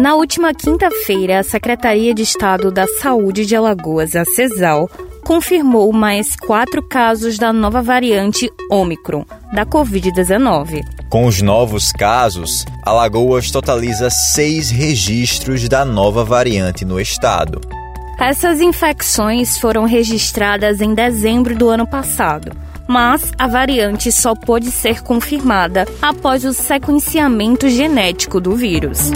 Na última quinta-feira, a Secretaria de Estado da Saúde de Alagoas, a CESAL, confirmou mais quatro casos da nova variante Omicron da Covid-19. Com os novos casos, Alagoas totaliza seis registros da nova variante no estado. Essas infecções foram registradas em dezembro do ano passado, mas a variante só pôde ser confirmada após o sequenciamento genético do vírus.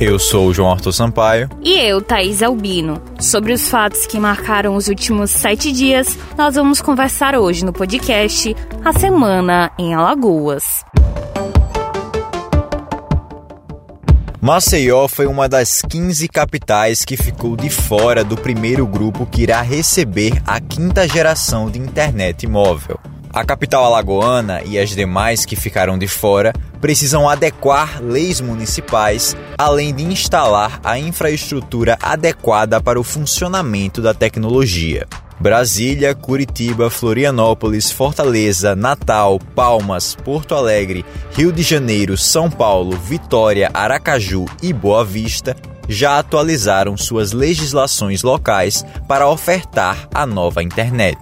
Eu sou o João Arthur Sampaio. E eu, Thaís Albino. Sobre os fatos que marcaram os últimos sete dias, nós vamos conversar hoje no podcast A Semana em Alagoas. Maceió foi uma das 15 capitais que ficou de fora do primeiro grupo que irá receber a quinta geração de internet móvel. A capital alagoana e as demais que ficaram de fora precisam adequar leis municipais, além de instalar a infraestrutura adequada para o funcionamento da tecnologia. Brasília, Curitiba, Florianópolis, Fortaleza, Natal, Palmas, Porto Alegre, Rio de Janeiro, São Paulo, Vitória, Aracaju e Boa Vista já atualizaram suas legislações locais para ofertar a nova internet.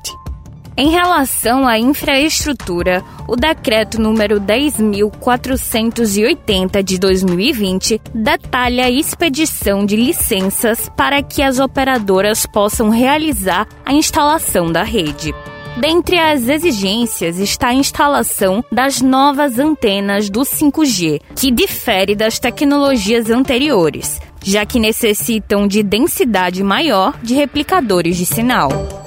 Em relação à infraestrutura, o decreto número 10.480 de 2020 detalha a expedição de licenças para que as operadoras possam realizar a instalação da rede. Dentre as exigências está a instalação das novas antenas do 5G, que difere das tecnologias anteriores, já que necessitam de densidade maior de replicadores de sinal.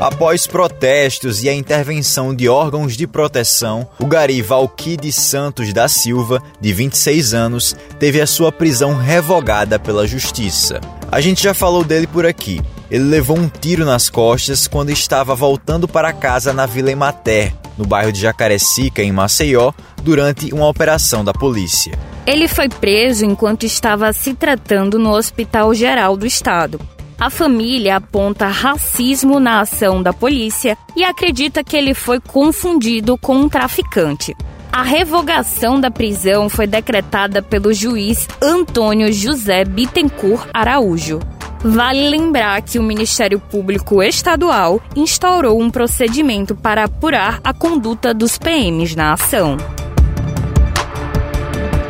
Após protestos e a intervenção de órgãos de proteção, o gari Valquide Santos da Silva, de 26 anos, teve a sua prisão revogada pela justiça. A gente já falou dele por aqui. Ele levou um tiro nas costas quando estava voltando para casa na Vila Emater, no bairro de Jacarecica, em Maceió, durante uma operação da polícia. Ele foi preso enquanto estava se tratando no Hospital Geral do Estado. A família aponta racismo na ação da polícia e acredita que ele foi confundido com um traficante. A revogação da prisão foi decretada pelo juiz Antônio José Bittencourt Araújo. Vale lembrar que o Ministério Público Estadual instaurou um procedimento para apurar a conduta dos PMs na ação.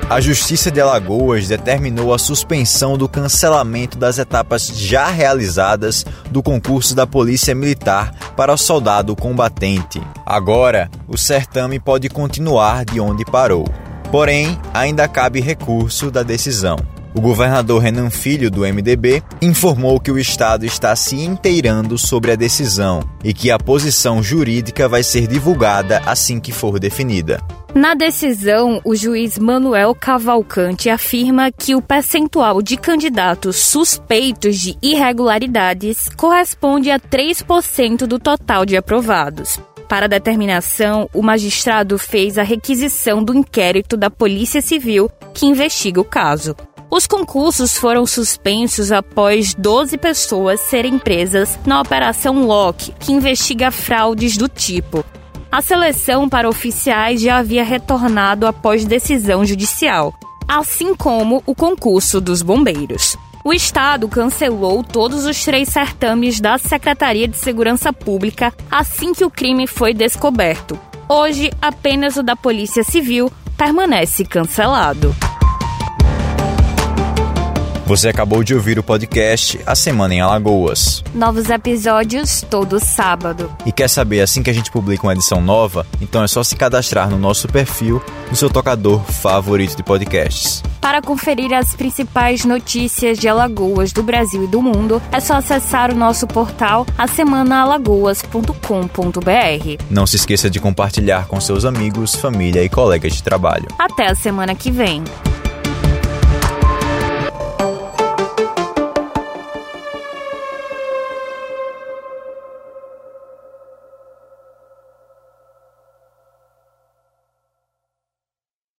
A Justiça de Alagoas determinou a suspensão do cancelamento das etapas já realizadas do concurso da Polícia Militar para o soldado combatente. Agora, o certame pode continuar de onde parou. Porém, ainda cabe recurso da decisão. O governador Renan Filho, do MDB, informou que o Estado está se inteirando sobre a decisão e que a posição jurídica vai ser divulgada assim que for definida. Na decisão, o juiz Manuel Cavalcante afirma que o percentual de candidatos suspeitos de irregularidades corresponde a 3% do total de aprovados. Para a determinação, o magistrado fez a requisição do inquérito da Polícia Civil que investiga o caso. Os concursos foram suspensos após 12 pessoas serem presas na Operação Lock, que investiga fraudes do tipo. A seleção para oficiais já havia retornado após decisão judicial, assim como o concurso dos bombeiros. O Estado cancelou todos os três certames da Secretaria de Segurança Pública assim que o crime foi descoberto. Hoje, apenas o da Polícia Civil permanece cancelado. Você acabou de ouvir o podcast A Semana em Alagoas. Novos episódios todo sábado. E quer saber assim que a gente publica uma edição nova? Então é só se cadastrar no nosso perfil no seu tocador favorito de podcasts. Para conferir as principais notícias de Alagoas do Brasil e do mundo, é só acessar o nosso portal asemanaalagoas.com.br. Não se esqueça de compartilhar com seus amigos, família e colegas de trabalho. Até a semana que vem.